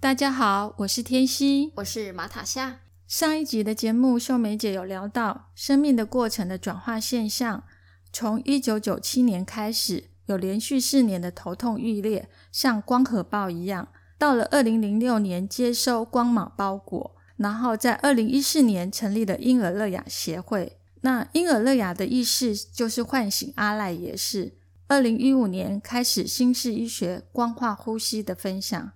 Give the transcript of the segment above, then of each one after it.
大家好，我是天熙，我是马塔夏。上一集的节目，秀梅姐有聊到生命的过程的转化现象，从一九九七年开始，有连续四年的头痛欲裂，像光合爆一样。到了二零零六年，接收光马包裹。然后在二零一四年成立了婴儿乐雅协会。那婴儿乐雅的意识就是唤醒阿赖耶识。二零一五年开始新式医学光化呼吸的分享。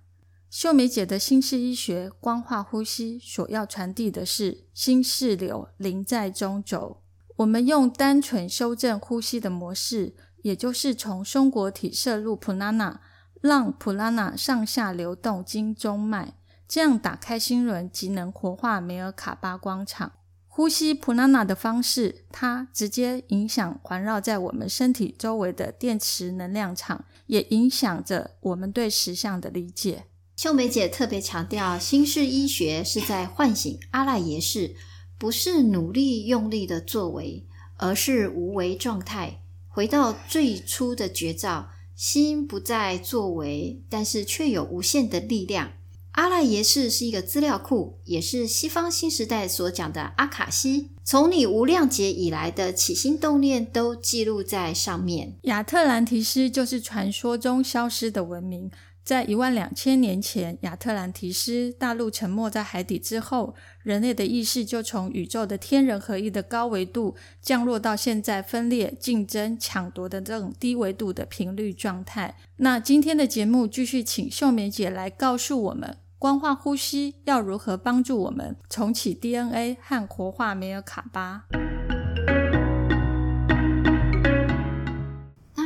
秀梅姐的心式医学光化呼吸所要传递的是心式流灵在中轴。我们用单纯修正呼吸的模式，也就是从松果体摄入普拉纳，让普拉纳上下流动经中脉。这样打开心轮，即能活化梅尔卡巴光场。呼吸普拉纳的方式，它直接影响环绕在我们身体周围的电池能量场，也影响着我们对实相的理解。秀梅姐特别强调，新式医学是在唤醒阿赖耶识，不是努力用力的作为，而是无为状态，回到最初的绝照，心不再作为，但是却有无限的力量。阿赖耶识是一个资料库，也是西方新时代所讲的阿卡西。从你无量劫以来的起心动念都记录在上面。亚特兰提斯就是传说中消失的文明。在一万两千年前，亚特兰提斯大陆沉没在海底之后，人类的意识就从宇宙的天人合一的高维度降落到现在分裂、竞争、抢夺的这种低维度的频率状态。那今天的节目继续请秀梅姐来告诉我们。光化呼吸要如何帮助我们重启 DNA 和活化梅尔卡巴？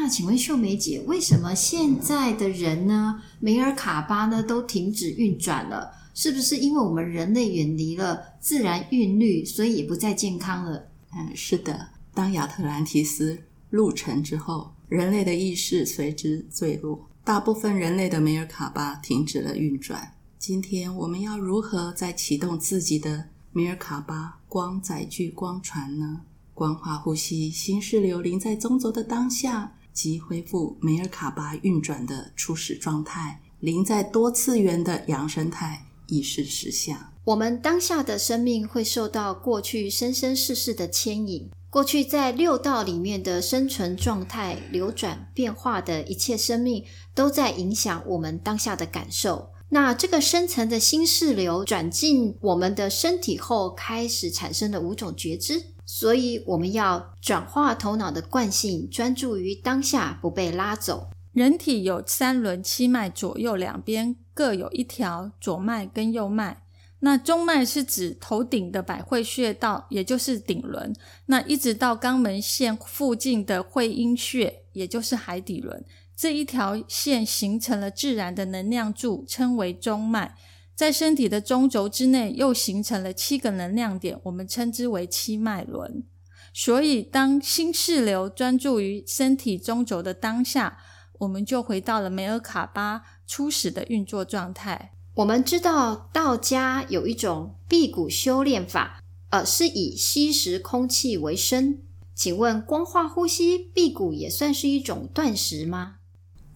那请问秀梅姐，为什么现在的人呢，梅尔卡巴呢都停止运转了？是不是因为我们人类远离了自然韵律，所以也不再健康了？嗯，是的。当亚特兰提斯入沉之后，人类的意识随之坠落，大部分人类的梅尔卡巴停止了运转。今天我们要如何再启动自己的米尔卡巴光载具光船呢？光化呼吸，心是流灵在中轴的当下，即恢复梅尔卡巴运转的初始状态，灵在多次元的扬生态意识实相。我们当下的生命会受到过去生生世世的牵引，过去在六道里面的生存状态、流转变化的一切生命，都在影响我们当下的感受。那这个深层的心事流转进我们的身体后，开始产生了五种觉知，所以我们要转化头脑的惯性，专注于当下，不被拉走。人体有三轮七脉，左右两边各有一条左脉跟右脉。那中脉是指头顶的百会穴道，也就是顶轮。那一直到肛门线附近的会阴穴，也就是海底轮。这一条线形成了自然的能量柱，称为中脉，在身体的中轴之内又形成了七个能量点，我们称之为七脉轮。所以，当心事流专注于身体中轴的当下，我们就回到了梅尔卡巴初始的运作状态。我们知道道家有一种辟谷修炼法，呃，是以吸食空气为生。请问，光化呼吸辟谷也算是一种断食吗？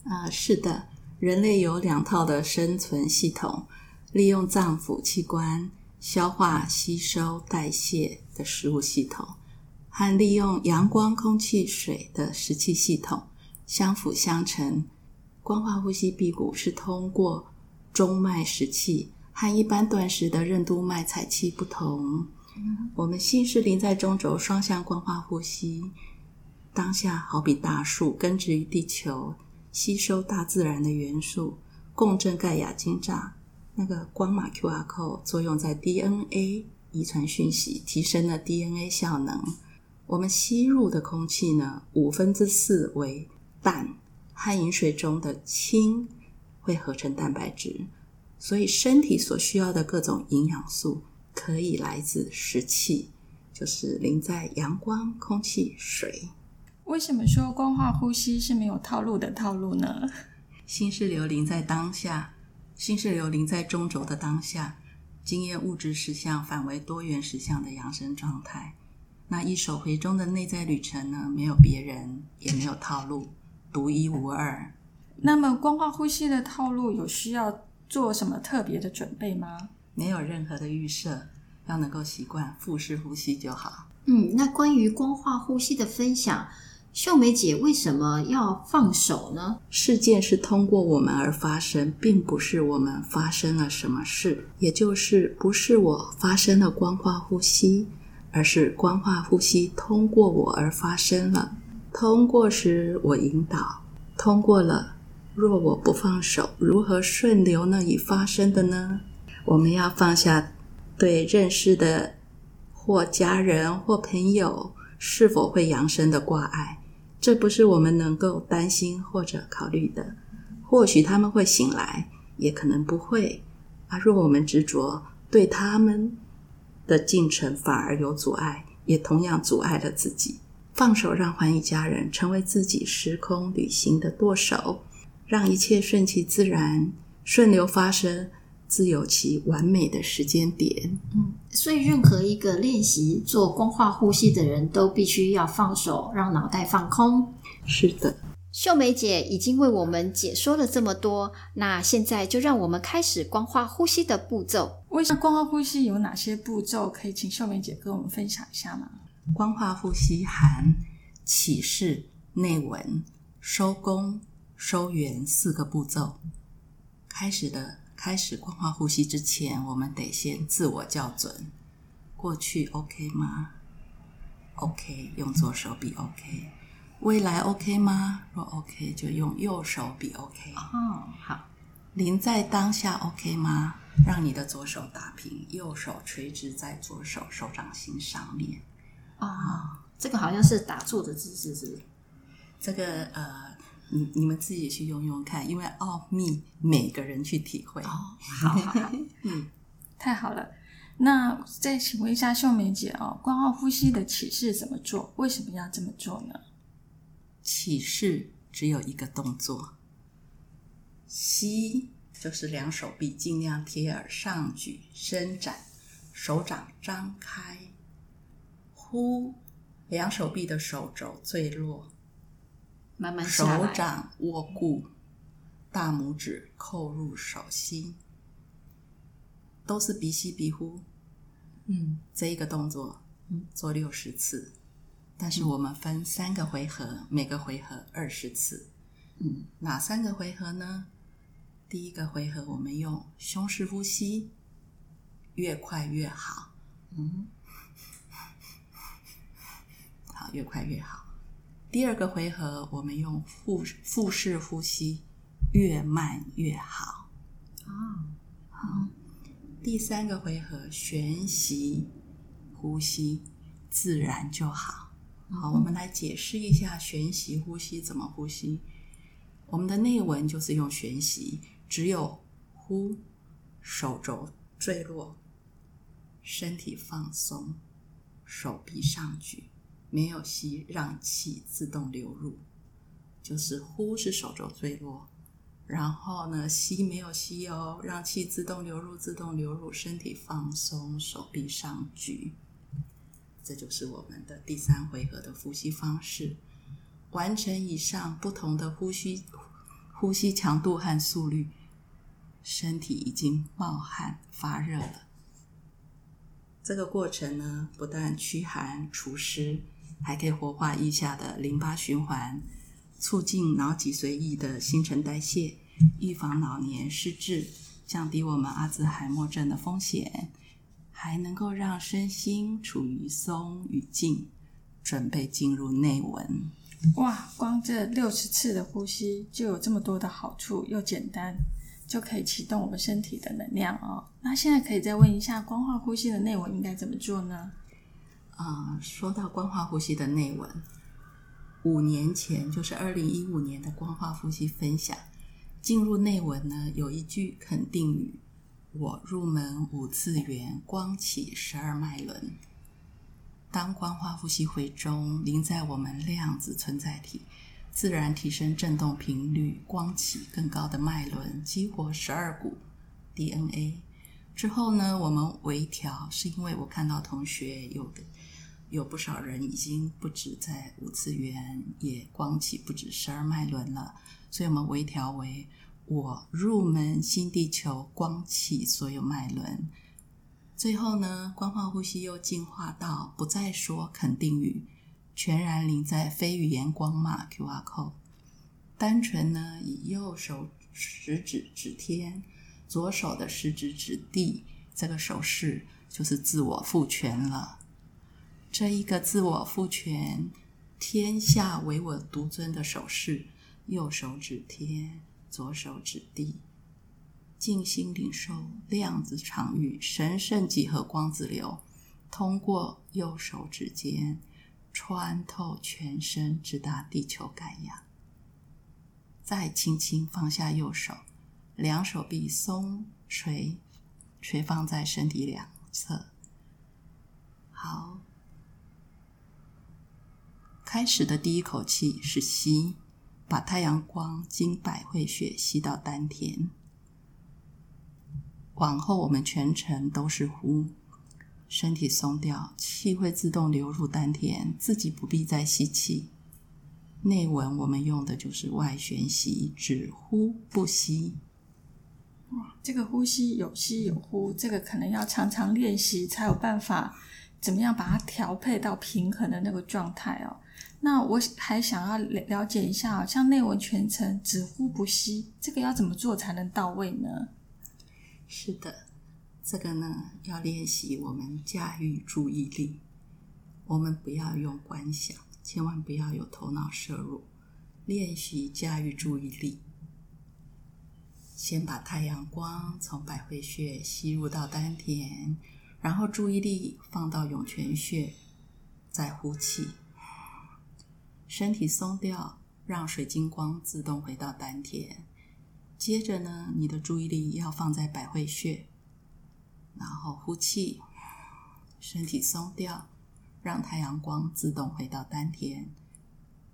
啊，是的，人类有两套的生存系统，利用脏腑器官消化、吸收、代谢的食物系统，和利用阳光、空气、水的食气系统相辅相成。光化呼吸辟谷是通过中脉食气，和一般断食的任督脉采气不同。我们心是临在中轴，双向光化呼吸，当下好比大树根植于地球。吸收大自然的元素，共振盖亚金栅，那个光码 QR code 作用在 DNA 遗传讯息，提升了 DNA 效能。我们吸入的空气呢，五分之四为氮，和饮水中的氢会合成蛋白质，所以身体所需要的各种营养素可以来自湿气，就是淋在阳光、空气、水。为什么说光化呼吸是没有套路的套路呢？心是流淋在当下，心是流临在中轴的当下，经验物质实相反为多元实相的扬升状态。那一手回中的内在旅程呢？没有别人，也没有套路，独一无二。那么光化呼吸的套路有需要做什么特别的准备吗？没有任何的预设，要能够习惯腹式呼吸就好。嗯，那关于光化呼吸的分享，秀梅姐为什么要放手呢？事件是通过我们而发生，并不是我们发生了什么事，也就是不是我发生了光化呼吸。而是光化呼吸通过我而发生了，通过时我引导，通过了。若我不放手，如何顺流呢？已发生的呢？我们要放下对认识的或家人或朋友是否会扬升的挂碍，这不是我们能够担心或者考虑的。或许他们会醒来，也可能不会。而若我们执着对他们，的进程反而有阻碍，也同样阻碍了自己。放手，让环宇家人成为自己时空旅行的舵手，让一切顺其自然、顺流发生，自有其完美的时间点。嗯，所以任何一个练习做光化呼吸的人都必须要放手，让脑袋放空。是的。秀梅姐已经为我们解说了这么多，那现在就让我们开始光化呼吸的步骤。为什么光化呼吸有哪些步骤？可以请秀梅姐跟我们分享一下吗？光化呼吸含起势、内稳、收功、收圆四个步骤。开始的开始光化呼吸之前，我们得先自我校准：过去 OK 吗？OK，用左手比 OK。未来 OK 吗？若 OK，就用右手比 OK。哦，好。临在当下 OK 吗？让你的左手打平，右手垂直在左手手掌心上面。哦，这个好像是打坐的姿势，是不是？这个呃，你你们自己去用用看，因为奥秘每个人去体会。哦，好，好，嗯，太好了。那再请问一下秀梅姐哦，光奥呼吸的起势怎么做？为什么要这么做呢？起势只有一个动作，吸就是两手臂尽量贴耳上举伸展，手掌张开；呼，两手臂的手肘坠落，慢慢手掌握固，大拇指扣入手心，都是鼻吸鼻呼。嗯，这一个动作，嗯，做六十次。但是我们分三个回合，每个回合二十次。嗯，哪三个回合呢？第一个回合我们用胸式呼吸，越快越好。嗯，好，越快越好。第二个回合我们用腹腹式呼吸，越慢越好。啊，好。第三个回合旋息呼吸，自然就好。好，我们来解释一下旋息呼吸怎么呼吸。我们的内文就是用旋息，只有呼，手肘坠落，身体放松，手臂上举，没有吸，让气自动流入。就是呼是手肘坠落，然后呢吸没有吸哦，让气自动流入，自动流入，身体放松，手臂上举。这就是我们的第三回合的呼吸方式。完成以上不同的呼吸，呼吸强度和速率，身体已经冒汗发热了。这个过程呢，不但驱寒除湿，还可以活化腋下的淋巴循环，促进脑脊髓液的新陈代谢，预防老年失智，降低我们阿兹海默症的风险。还能够让身心处于松与静，准备进入内文。哇，光这六十次的呼吸就有这么多的好处，又简单，就可以启动我们身体的能量哦。那现在可以再问一下，光化呼吸的内文应该怎么做呢？啊，说到光化呼吸的内文，五年前就是二零一五年的光化呼吸分享，进入内文呢，有一句肯定语，我入门五次元，光起十二脉轮。当光化呼吸回中，临在我们量子存在体，自然提升振动频率，光起更高的脉轮，激活十二股 DNA。之后呢，我们微调，是因为我看到同学有的有不少人已经不止在五次元，也光起不止十二脉轮了，所以我们微调为我入门新地球，光起所有脉轮。最后呢，光化呼吸又进化到不再说肯定语，全然临在非语言光码 QR code，单纯呢以右手食指指天，左手的食指指地，这个手势就是自我赋权了。这一个自我赋权，天下唯我独尊的手势，右手指天，左手指地。静心领受量子场域神圣几何光子流，通过右手指尖穿透全身，直达地球盖亚。再轻轻放下右手，两手臂松垂，垂放在身体两侧。好，开始的第一口气是吸，把太阳光经百会穴吸到丹田。往后，我们全程都是呼，身体松掉，气会自动流入丹田，自己不必再吸气。内文我们用的就是外旋吸，只呼不吸。哇，这个呼吸有吸有呼，这个可能要常常练习才有办法，怎么样把它调配到平衡的那个状态哦。那我还想要了解一下，像内文全程只呼不吸，这个要怎么做才能到位呢？是的，这个呢要练习我们驾驭注意力。我们不要用观想，千万不要有头脑摄入。练习驾驭注意力，先把太阳光从百会穴吸入到丹田，然后注意力放到涌泉穴，再呼气，身体松掉，让水晶光自动回到丹田。接着呢，你的注意力要放在百会穴，然后呼气，身体松掉，让太阳光自动回到丹田。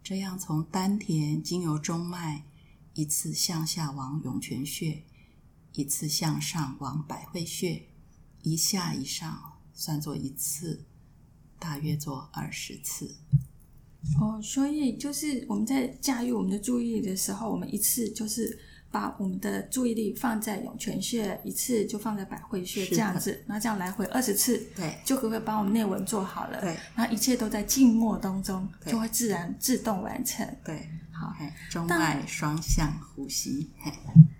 这样从丹田经由中脉，一次向下往涌泉穴，一次向上往百会穴，一下一上算作一次，大约做二十次。哦，所以就是我们在驾驭我们的注意力的时候，我们一次就是。把我们的注意力放在涌泉穴，一次就放在百会穴，这样子，那这样来回二十次，对，就可以把我们内文做好了，对，那一切都在静默当中，就会自然自动完成，对，好，中脉双向呼吸，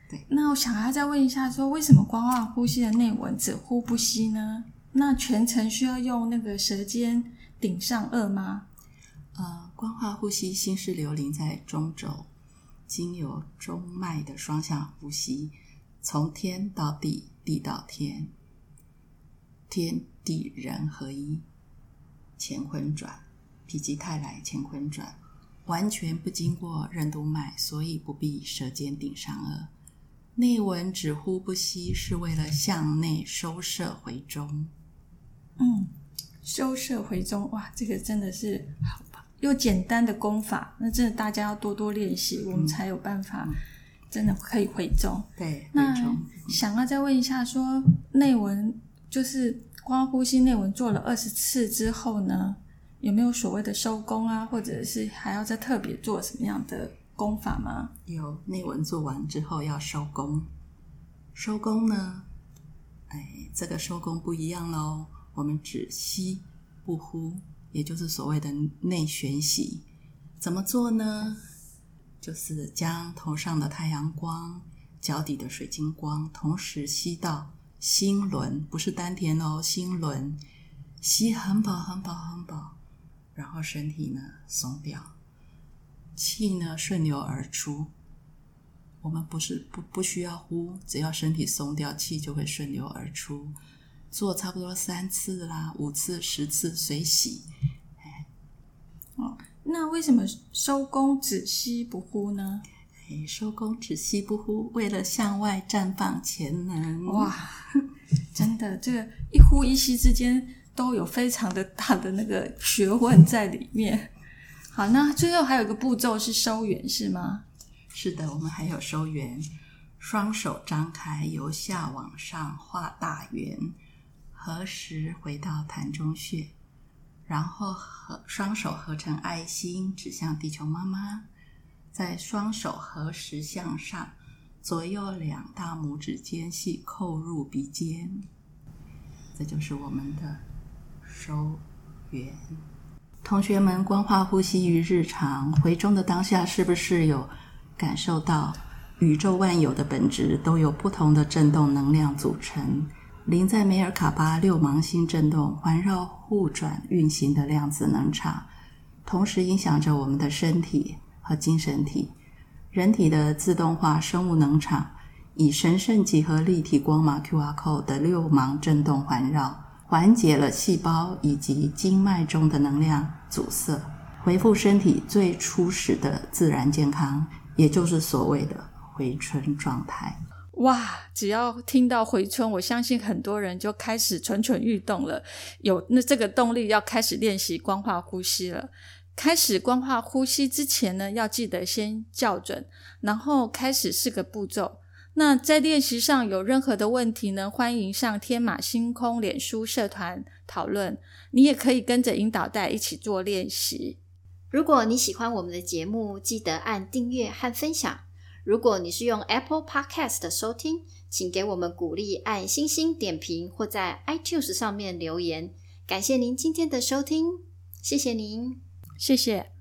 对。那我想要再问一下，说为什么光化呼吸的内文只呼不吸呢？那全程需要用那个舌尖顶上颚吗？呃，光化呼吸，心是流灵在中轴。经由中脉的双向呼吸，从天到地，地到天，天地人合一，乾坤转，否极泰来，乾坤转，完全不经过任督脉，所以不必舌尖顶上颚。内文只呼不吸，是为了向内收摄回中。嗯，收摄回中，哇，这个真的是好。又简单的功法，那真的大家要多多练习，我们才有办法真的可以回中。对，那想要再问一下，说内文就是光呼吸内文做了二十次之后呢，有没有所谓的收工啊，或者是还要再特别做什么样的功法吗？有内文做完之后要收工，收工呢，哎，这个收工不一样喽，我们只吸不呼。也就是所谓的内旋洗，怎么做呢？就是将头上的太阳光、脚底的水晶光同时吸到心轮，不是丹田哦，心轮吸很饱、很饱、很饱，然后身体呢松掉，气呢顺流而出。我们不是不不需要呼，只要身体松掉，气就会顺流而出。做差不多三次啦，五次、十次随喜。哦，那为什么收工只吸不呼呢？收工只吸不呼，为了向外绽放潜能。哇，真的，这个一呼一吸之间都有非常的大的那个学问在里面。好，那最后还有一个步骤是收圆，是吗？是的，我们还有收圆，双手张开，由下往上画大圆，合十回到膻中穴，然后合双手合成爱心，指向地球妈妈，再双手合十向上，左右两大拇指间隙扣入鼻尖，这就是我们的收圆。同学们，光化呼吸于日常回中的当下，是不是有感受到宇宙万有的本质都有不同的振动能量组成？临在梅尔卡巴六芒星振动环绕互转运行的量子能场，同时影响着我们的身体和精神体。人体的自动化生物能场以神圣几何立体光码 QR code 的六芒振动环绕。缓解了细胞以及经脉中的能量阻塞，恢复身体最初始的自然健康，也就是所谓的回春状态。哇！只要听到回春，我相信很多人就开始蠢蠢欲动了，有那这个动力要开始练习光化呼吸了。开始光化呼吸之前呢，要记得先校准，然后开始四个步骤。那在练习上有任何的问题呢？欢迎上天马星空脸书社团讨论。你也可以跟着引导带一起做练习。如果你喜欢我们的节目，记得按订阅和分享。如果你是用 Apple Podcast 收听，请给我们鼓励，按星星点评或在 iTunes 上面留言。感谢您今天的收听，谢谢您，谢谢。